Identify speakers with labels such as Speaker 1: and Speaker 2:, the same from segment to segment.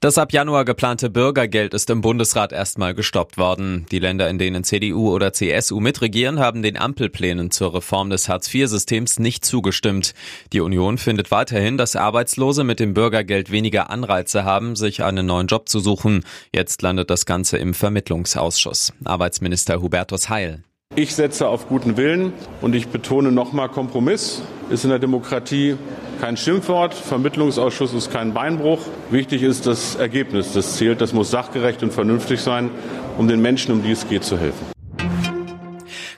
Speaker 1: Das ab Januar geplante Bürgergeld ist im Bundesrat erstmal gestoppt worden. Die Länder, in denen CDU oder CSU mitregieren, haben den Ampelplänen zur Reform des Hartz-IV-Systems nicht zugestimmt. Die Union findet weiterhin, dass Arbeitslose mit dem Bürgergeld weniger Anreize haben, sich einen neuen Job zu suchen. Jetzt landet das Ganze im Vermittlungsausschuss. Arbeitsminister Hubertus Heil.
Speaker 2: Ich setze auf guten Willen und ich betone nochmal, Kompromiss ist in der Demokratie kein Schimpfwort. Vermittlungsausschuss ist kein Beinbruch. Wichtig ist das Ergebnis, das zählt. Das muss sachgerecht und vernünftig sein, um den Menschen, um die es geht, zu helfen.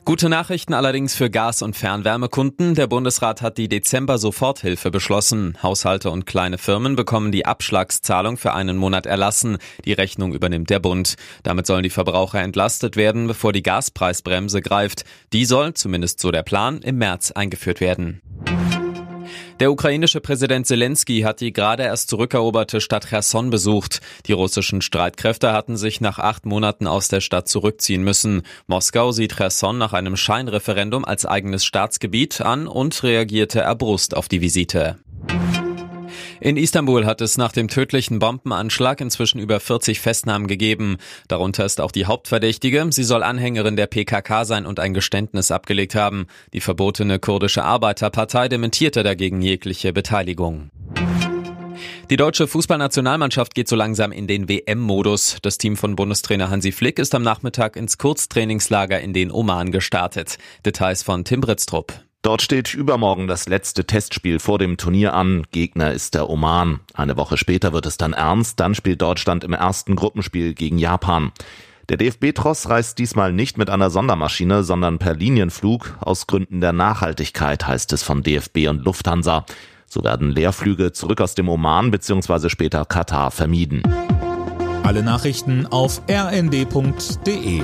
Speaker 1: Gute Nachrichten allerdings für Gas- und Fernwärmekunden. Der Bundesrat hat die Dezember-Soforthilfe beschlossen. Haushalte und kleine Firmen bekommen die Abschlagszahlung für einen Monat erlassen. Die Rechnung übernimmt der Bund. Damit sollen die Verbraucher entlastet werden, bevor die Gaspreisbremse greift. Die soll, zumindest so der Plan, im März eingeführt werden. Der ukrainische Präsident Zelensky hat die gerade erst zurückeroberte Stadt Cherson besucht. Die russischen Streitkräfte hatten sich nach acht Monaten aus der Stadt zurückziehen müssen. Moskau sieht Cherson nach einem Scheinreferendum als eigenes Staatsgebiet an und reagierte erbrust auf die Visite. In Istanbul hat es nach dem tödlichen Bombenanschlag inzwischen über 40 Festnahmen gegeben. Darunter ist auch die Hauptverdächtige. Sie soll Anhängerin der PKK sein und ein Geständnis abgelegt haben. Die verbotene kurdische Arbeiterpartei dementierte dagegen jegliche Beteiligung. Die deutsche Fußballnationalmannschaft geht so langsam in den WM-Modus. Das Team von Bundestrainer Hansi Flick ist am Nachmittag ins Kurztrainingslager in den Oman gestartet. Details von Tim Britztrup.
Speaker 3: Dort steht übermorgen das letzte Testspiel vor dem Turnier an. Gegner ist der Oman. Eine Woche später wird es dann ernst. Dann spielt Deutschland im ersten Gruppenspiel gegen Japan. Der DFB-Tross reist diesmal nicht mit einer Sondermaschine, sondern per Linienflug. Aus Gründen der Nachhaltigkeit heißt es von DFB und Lufthansa. So werden Leerflüge zurück aus dem Oman bzw. später Katar vermieden.
Speaker 4: Alle Nachrichten auf rnd.de